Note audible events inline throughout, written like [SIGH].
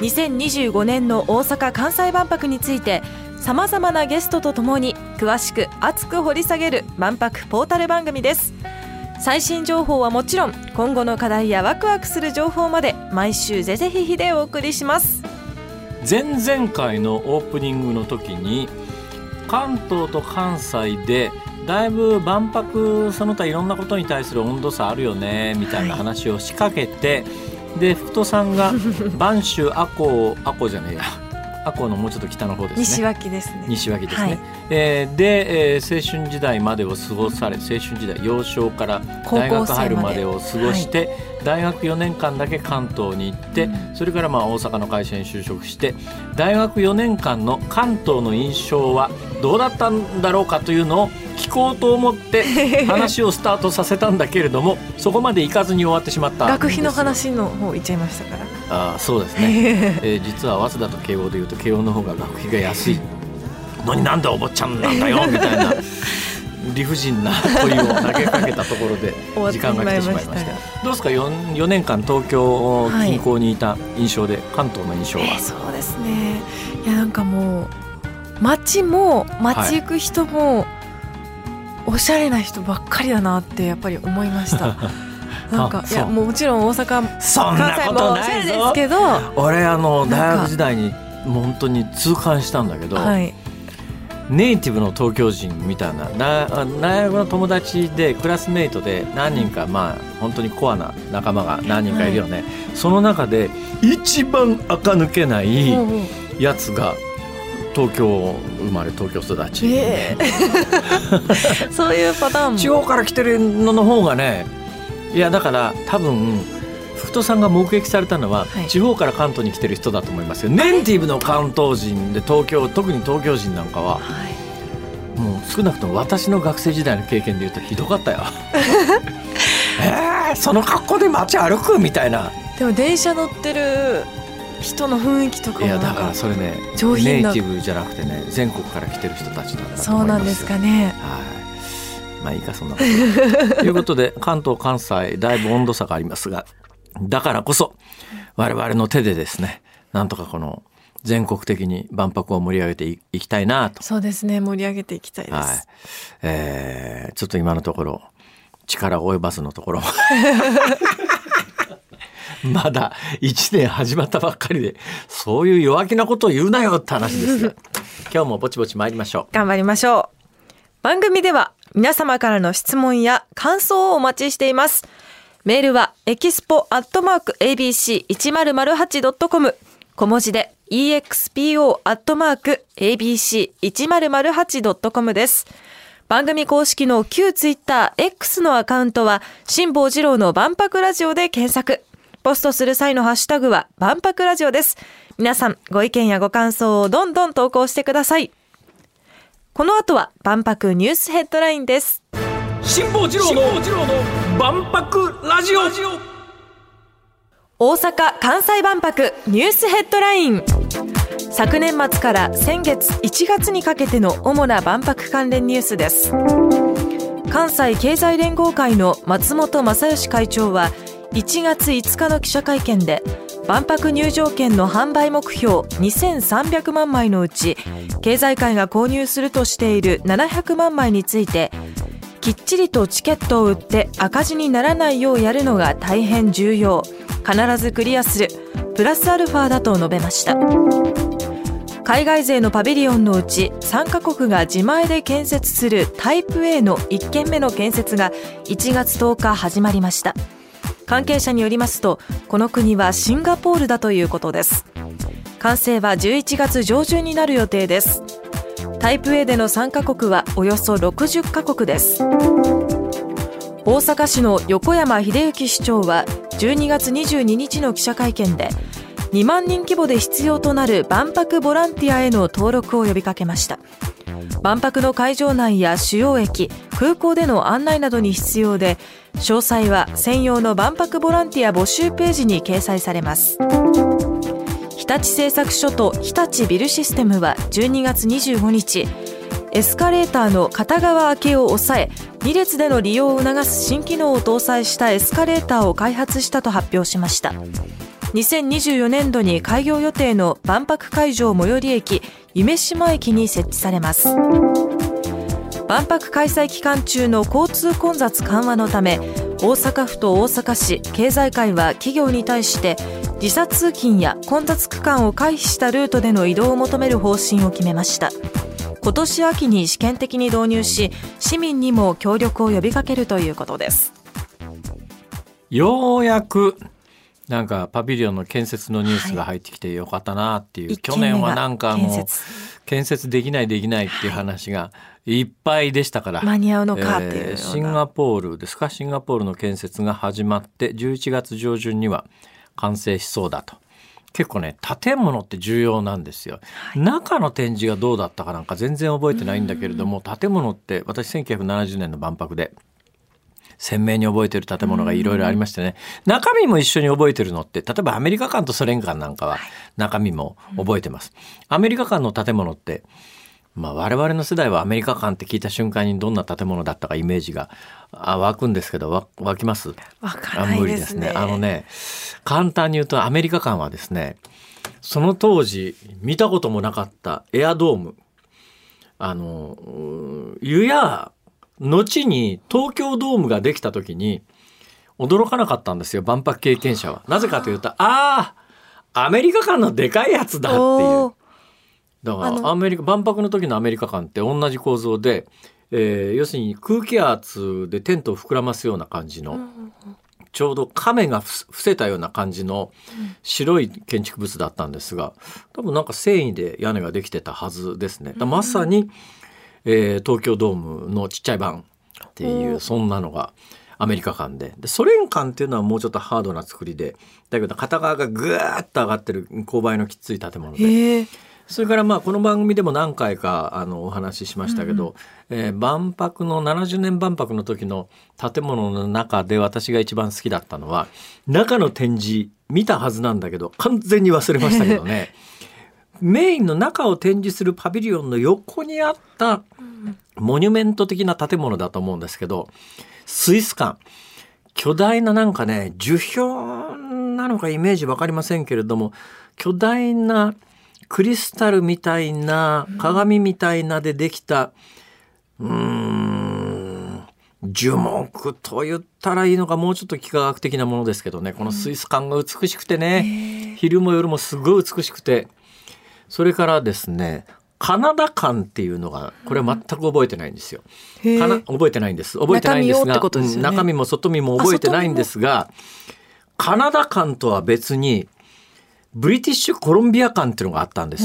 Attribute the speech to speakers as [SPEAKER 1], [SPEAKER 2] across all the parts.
[SPEAKER 1] 2025年の大阪・関西万博についてさまざまなゲストとともに詳しく熱く掘り下げる万博ポータル番組です。最新情報はもちろん今後の課題やワクワクする情報まで毎週ぜぜひひでお送りします。
[SPEAKER 2] 前々回のオープニングの時に関東と関西でだいぶ万博その他いろんなことに対する温度差あるよねみたいな話を仕掛けて、で福戸さんが播州赤穂赤穂じゃねえや。赤穂のもうちょっと北の方ですね。
[SPEAKER 1] 西脇ですね。
[SPEAKER 2] 西脇ですね、
[SPEAKER 1] はい。
[SPEAKER 2] えーで、えー青春時代までを過ごされ青春時代幼少から大学入るまでを過ごして、大学4年間だけ関東に行って、それからまあ大阪の会社に就職して大学4年間の関東の印象はどうだったんだろうかというのを聞こうと思って [LAUGHS] 話をスタートさせたんだけれどもそこまで行かずに終わってしまった
[SPEAKER 1] 学費の話の方行っちゃいましたから。
[SPEAKER 2] あーそうですね、[LAUGHS] えー実は早稲田と慶応でいうと慶応の方が学費が安い。のになんでお坊ちゃんなんだよ [LAUGHS] みたいな理不尽な問いを投げかけたところで時間が来てしまいまし
[SPEAKER 1] た。
[SPEAKER 2] どうですか？4, 4年間東京近郊にいた印象で、関東の印象は、
[SPEAKER 1] えーそうですね。いやなんかもう街も街行く人も、おしゃれな人ばっかりだなってやっぱり思いました。[LAUGHS] なんかいやもちろん大阪
[SPEAKER 2] そんなこと
[SPEAKER 1] もおしゃれですけど
[SPEAKER 2] 俺あの大学時代にもう本当に痛感したんだけど、
[SPEAKER 1] はい。
[SPEAKER 2] ネイティブの東京人みたいなな大学の友達でクラスメイトで何人かまあ本当にコアな仲間が何人かいるよね、その中で一番垢抜けないやつが東京生まれ東京育ち、
[SPEAKER 1] ええ。[LAUGHS] そういうパターンも。
[SPEAKER 2] 地方から来てるのの方がねいやだから多分福戸さんが目撃されたのは、
[SPEAKER 1] はい。
[SPEAKER 2] 地方から関東に来てる人だと思いますよ。ネイティブの関東人で東京特に東京人なんかは
[SPEAKER 1] はい。
[SPEAKER 2] もう少なくとも私の学生時代の経験でいうとひどかったよ。[LAUGHS] えー、その格好で街歩く？みたいな。
[SPEAKER 1] でも電車乗ってる人の雰囲気とか
[SPEAKER 2] いやだからそれね
[SPEAKER 1] 上品な
[SPEAKER 2] ネイティブじゃなくてね全国から来てる人たちなんだと
[SPEAKER 1] そうなんですかね
[SPEAKER 2] はい。まあいいかそんなことは。[LAUGHS] ということで関東関西だいぶ温度差がありますがだからこそ我々の手でですねなんとかこの全国的に万博を盛り上げていいきたいなと
[SPEAKER 1] そうですね盛り上げていきたいです、
[SPEAKER 2] はい。えー、ちょっと今のところ、力及ばずのところ。[LAUGHS] [LAUGHS] まだ1年始まったばっかりで、そういう弱気なことを言うなよって話ですよ。[LAUGHS] 今日もぼちぼち参りましょ
[SPEAKER 1] 頑張りましょう。番組では皆様からの質問や感想をお待ちしています。メールはエキスポアットマーク ABC1008.com 小文字で expo アットマーク ABC1008.com です。番組公式の旧ツイッター X のアカウントは辛坊治郎の万博ラジオで検索ポストする際のハッシュタグは万博ラジオです皆さんご意見やご感想をどんどん投稿してくださいこの後は万博ニュースヘッドラインです。
[SPEAKER 2] う。辛坊治郎の万博ラジオ
[SPEAKER 1] 大阪・関西万博ニュースヘッドライン。昨年末から先月1月にかけての主な万博関連ニュースです。関西経済連合会の松本正義会長は1月5日の記者会見で万博入場券の販売目標2300万枚のうち経済界が購入するとしている700万枚についてきっちりとチケットを売って赤字にならないようやるのが大変重要。必ずクリアする。プラスアルファだと述べました。海外勢のパビリオンのうち3カ国が自前で建設するタイプ A の1軒目の建設が1月10日始まりました。関係者によりますとこの国はシンガポールだということです。完成は11月上旬になる予定です。タイプ A での参加国はおよそ60カ国です。大阪市の横山秀幸市長は12月22日の記者会見で2万人規模で必要となる万博ボランティアへの登録を呼びかけました。万博の会場内や主要駅空港での案内などに必要で詳細は専用の万博ボランティア募集ページに掲載されます。日立製作所と日立ビルシステムは12月25日エスカレーターの片側開けを抑え2列での利用を促す新機能を搭載したエスカレーターを開発したと発表しました。2024年度に開業予定の万博会場最寄り駅夢島駅に設置されます。万博開催期間中の交通混雑緩和のため大阪府と大阪市経済界は企業に対して時差通勤や混雑区間を回避したルートでの移動を求める方針を決めました。今年秋に試験的に導入し市民にも協力を呼びかけるということです。
[SPEAKER 2] ようやくなんかパビリオンの建設のニュースが入ってきてよかったなっていう、はい、去年はなんかもう建設。できないできないっていう話がい。っぱいでしたから、
[SPEAKER 1] 間に合うのかっていう、
[SPEAKER 2] えー、シンガポールですか？シンガポールの建設が始まって11月上旬には完成しそうだと。結構ね建物って重要なんですよ、はい、中の展示がどうだったかなんか全然覚えてないんだけれども建物って私1970年の万博で鮮明に覚えてる建物がいろいろありましてね、中身も一緒に覚えてるのって、例えばアメリカ館とソ連館なんかは中身も覚えてます。アメリカ館の建物って、まあ我々の世代はアメリカ館って聞いた瞬間にどんな建物だったかイメージが湧くんですけど、湧きます？
[SPEAKER 1] 湧かないですね。
[SPEAKER 2] あのね、簡単に言うとアメリカ館はですね、その当時見たこともなかったエアドーム、あの、湯や後に東京ドームができた時に驚かなかったんですよ万博経験者は。なぜかというとああアメリカ館のでかいやつだっていう。だからアメリカ万博の時のアメリカ館って同じ構造で、えー、要するに空気圧でテントを膨らますような感じの、ちょうど亀が伏せたような感じの白い建築物だったんですが多分なんか繊維で屋根ができてたはずですね。まさに、えー、東京ドームのちっちゃい版っていうそんなのがアメリカ館で。でソ連館っていうのはもうちょっとハードな作りでだけど片側がぐーっと上がってる勾配のきつい建物で。それからまあこの番組でも何回かあのお話ししましたけど、うん、えー、万博の70年万博の時の建物の中で私が一番好きだったのは中の展示見たはずなんだけど完全に忘れましたけどね [LAUGHS] メインの中を展示するパビリオンの横にあったモニュメント的な建物だと思うんですけど、スイス館。巨大ななんかね、樹氷なのかイメージわかりませんけれども、巨大なクリスタルみたいな、鏡みたいなでできた、うーん、樹木と言ったらいいのか、もうちょっと幾何学的なものですけどね、このスイス館が美しくてね、昼も夜もすごい美しくて、それからですねカナダ館っていうのがこれは全く覚えてないんですよ。かな覚えてないんです覚えてないんですが中身、ね,、中身も外身も覚えてないんですがカナダ館とは別にブリティッシュコロンビア館っていうのがあったんです。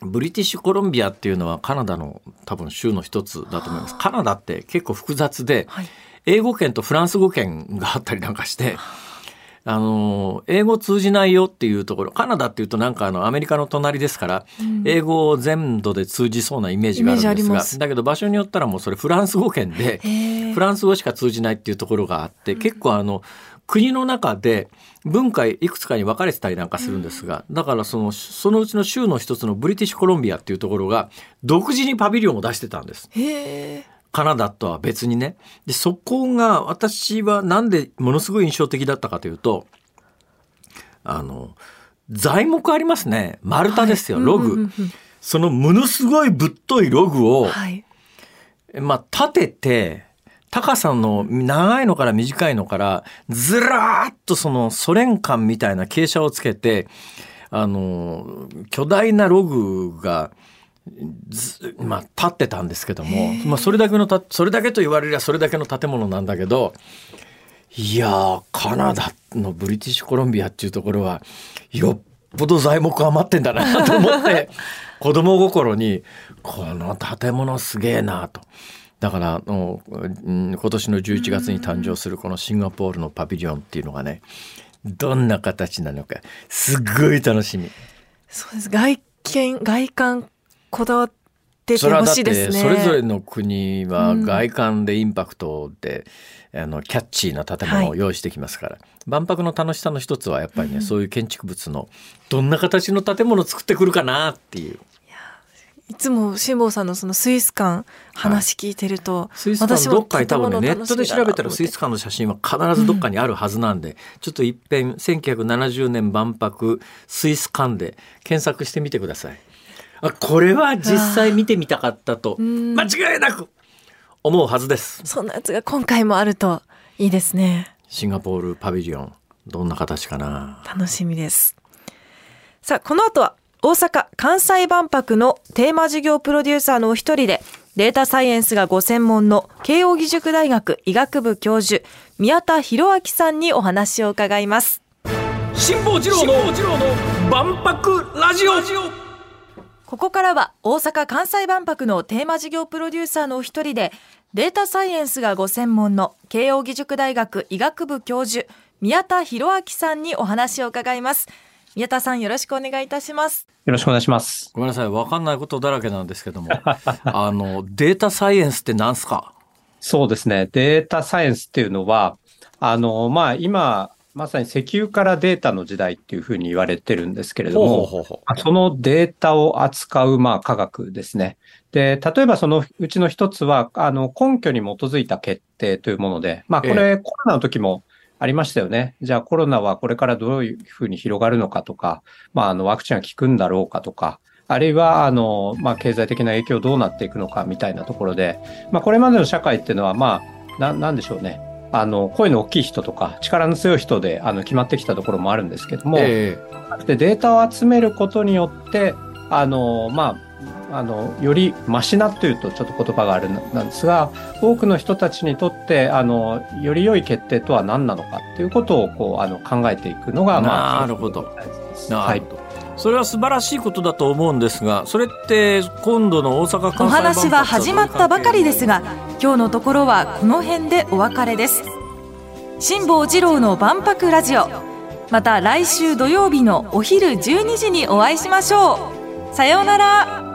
[SPEAKER 2] ブリティッシュコロンビアっていうのはカナダの多分州の一つだと思います。カナダって結構複雑で、はい、英語圏とフランス語圏があったりなんかして。あの、英語通じないよっていうところ、カナダっていうとなんかあの、アメリカの隣ですから、うん、英語を全土で通じそうなイメージがあるんですが、だけど場所によったらもうそれフランス語圏で、フランス語しか通じないっていうところがあって、結構あの、国の中で文化いくつかに分かれてたりなんかするんですが、だからその、そのうちの州の一つのブリティッシュコロンビアっていうところが、独自にパビリオンを出してたんです。
[SPEAKER 1] へー
[SPEAKER 2] カナダとは別にね。で、そこが私はなんでものすごい印象的だったかというと、あの、材木ありますね。丸太ですよ、はい、ログ、そのものすごいぶっといログを、はい、まあ、立てて、高さの長いのから短いのからずらーっとそのソ連館みたいな傾斜をつけてあの巨大なログがまあ、立ってたんですけども、まあ、それだけのたそれだけと言われりゃそれだけの建物なんだけどいやカナダのブリティッシュコロンビアっていうところはよっぽど材木余ってんだなと思って [LAUGHS] 子供心にこの建物すげえなと。だから今年の11月に誕生するこのシンガポールのパビリオンっていうのがねどんな形なのかすっごい楽しみ。
[SPEAKER 1] そうです。外見外観こだわっててほしいですね。
[SPEAKER 2] それぞれの国は外観でインパクトで、うん、あのキャッチーな建物を用意してきますから、はい、万博の楽しさの一つはやっぱりね、うん、そういう建築物のどんな形の建物を作ってくるかなっていう。
[SPEAKER 1] いつも辛坊さんのそのスイス館話聞いてると、はい、
[SPEAKER 2] スイス館どっかに多分ねネットで調べたらスイス館の写真は必ずどっかにあるはずなんで、うん、ちょっといっぺん1970年万博スイス館で検索してみてください。あこれは実際見てみたかったと間違いなく思うはずです。
[SPEAKER 1] そんなやつが今回もあるといいですね。
[SPEAKER 2] シンガポールパビリオンどんな形かな
[SPEAKER 1] 楽しみです。さあこの後は大阪・関西万博のテーマ事業プロデューサーのお一人で、データサイエンスがご専門の慶應義塾大学医学部教授、宮田博明さんにお話を伺います。
[SPEAKER 2] 辛坊治郎の万博ラジオ
[SPEAKER 1] ここからは大阪・関西万博のテーマ事業プロデューサーのお一人で、データサイエンスがご専門の慶應義塾大学医学部教授、宮田博明さんにお話を伺います。宮田さんよろしくお願いいたします
[SPEAKER 3] よろしくお願いします。
[SPEAKER 2] ごめんなさいわかんないことだらけなんですけども。[LAUGHS] あのデータサイエンスって何すか？
[SPEAKER 3] そうですね。データサイエンスっていうのはあのまあ今まさに石油からデータの時代っていうふうに言われてるんですけれども、ほうほうほうそのデータを扱うまあ科学ですね。で、例えばそのうちの一つは、あの根拠に基づいた決定というもので、まあこれコロナの時もありましたよね。じゃあコロナはこれからどういうふうに広がるのかとか、まあ、あの、ワクチンが効くんだろうかとか、あるいは、あの、まあ、経済的な影響どうなっていくのかみたいなところで、まあ、これまでの社会っていうのは、まあ、な、なんでしょうね。あの、声の大きい人とか、力の強い人で、あの、決まってきたところもあるんですけども、えー、で、データを集めることによって、あの、まあ、あのよりマシなというとちょっと言葉があるなんですが多くの人たちにとってあのより良い決定とは何なのかっていうことをこうあの考えていくのが、
[SPEAKER 2] まあ、なるほど。はい、それは素晴らしいことだと思うんですがそれって今度の大阪
[SPEAKER 1] お話は始まったばかりですが今日のところはこの辺でお別れです。辛坊治郎の万博ラジオ。また来週土曜日のお昼12時にお会いしましょう。さようなら。